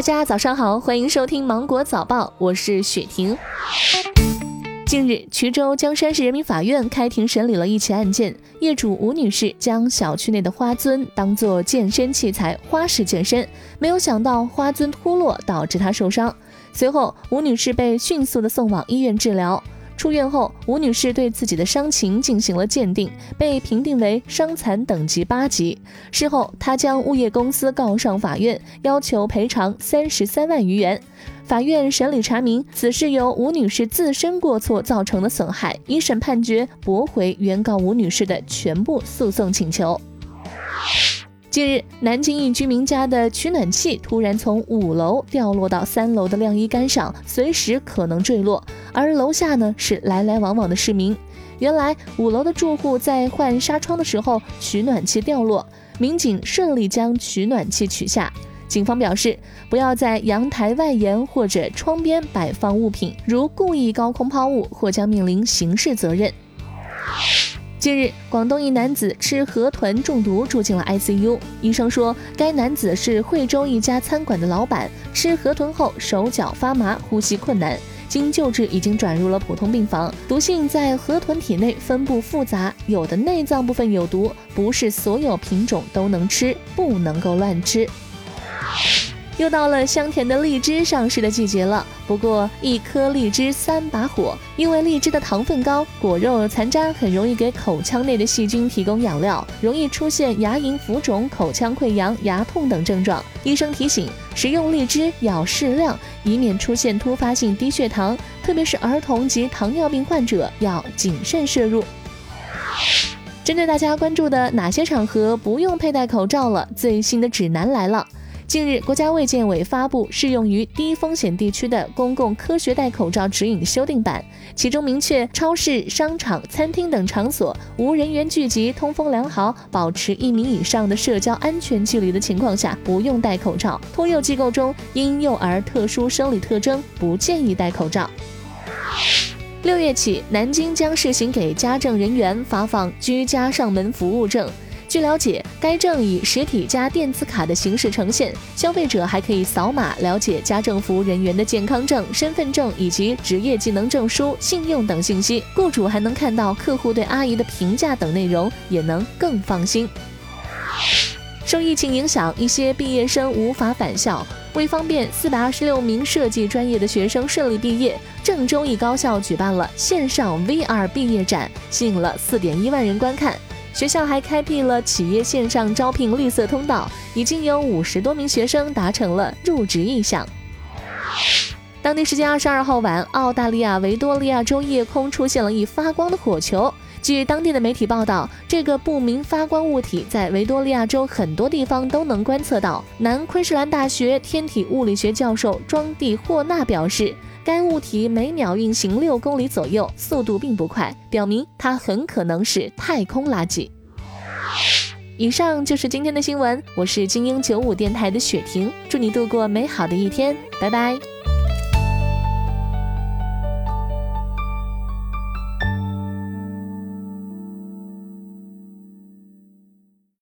大家早上好，欢迎收听芒果早报，我是雪婷。近日，衢州江山市人民法院开庭审理了一起案件，业主吴女士将小区内的花樽当做健身器材花式健身，没有想到花樽脱落导致她受伤。随后，吴女士被迅速的送往医院治疗。出院后，吴女士对自己的伤情进行了鉴定，被评定为伤残等级八级。事后，她将物业公司告上法院，要求赔偿三十三万余元。法院审理查明，此事由吴女士自身过错造成的损害，一审判决驳回原告吴女士的全部诉讼请求。近日，南京一居民家的取暖器突然从五楼掉落到三楼的晾衣杆上，随时可能坠落。而楼下呢是来来往往的市民。原来五楼的住户在换纱窗的时候，取暖器掉落，民警顺利将取暖器取下。警方表示，不要在阳台外沿或者窗边摆放物品，如故意高空抛物，或将面临刑事责任。近日，广东一男子吃河豚中毒，住进了 ICU。医生说，该男子是惠州一家餐馆的老板，吃河豚后手脚发麻，呼吸困难，经救治已经转入了普通病房。毒性在河豚体内分布复杂，有的内脏部分有毒，不是所有品种都能吃，不能够乱吃。又到了香甜的荔枝上市的季节了，不过一颗荔枝三把火，因为荔枝的糖分高，果肉残渣很容易给口腔内的细菌提供养料，容易出现牙龈浮肿、口腔溃疡、牙痛等症状。医生提醒，食用荔枝要适量，以免出现突发性低血糖，特别是儿童及糖尿病患者要谨慎摄入。针对大家关注的哪些场合不用佩戴口罩了，最新的指南来了。近日，国家卫健委发布适用于低风险地区的公共科学戴口罩指引修订版，其中明确，超市、商场、餐厅等场所无人员聚集、通风良好、保持一米以上的社交安全距离的情况下，不用戴口罩。托幼机构中，因幼儿特殊生理特征，不建议戴口罩。六月起，南京将试行给家政人员发放居家上门服务证。据了解，该证以实体加电子卡的形式呈现，消费者还可以扫码了解家政服务人员的健康证、身份证以及职业技能证书、信用等信息。雇主还能看到客户对阿姨的评价等内容，也能更放心。受疫情影响，一些毕业生无法返校，为方便四百二十六名设计专业的学生顺利毕业，郑州一高校举办了线上 VR 毕业展，吸引了四点一万人观看。学校还开辟了企业线上招聘绿色通道，已经有五十多名学生达成了入职意向。当地时间二十二号晚，澳大利亚维多利亚州夜空出现了一发光的火球。据当地的媒体报道，这个不明发光物体在维多利亚州很多地方都能观测到。南昆士兰大学天体物理学教授庄蒂霍纳表示。该物体每秒运行六公里左右，速度并不快，表明它很可能是太空垃圾。以上就是今天的新闻，我是精英九五电台的雪婷，祝你度过美好的一天，拜拜。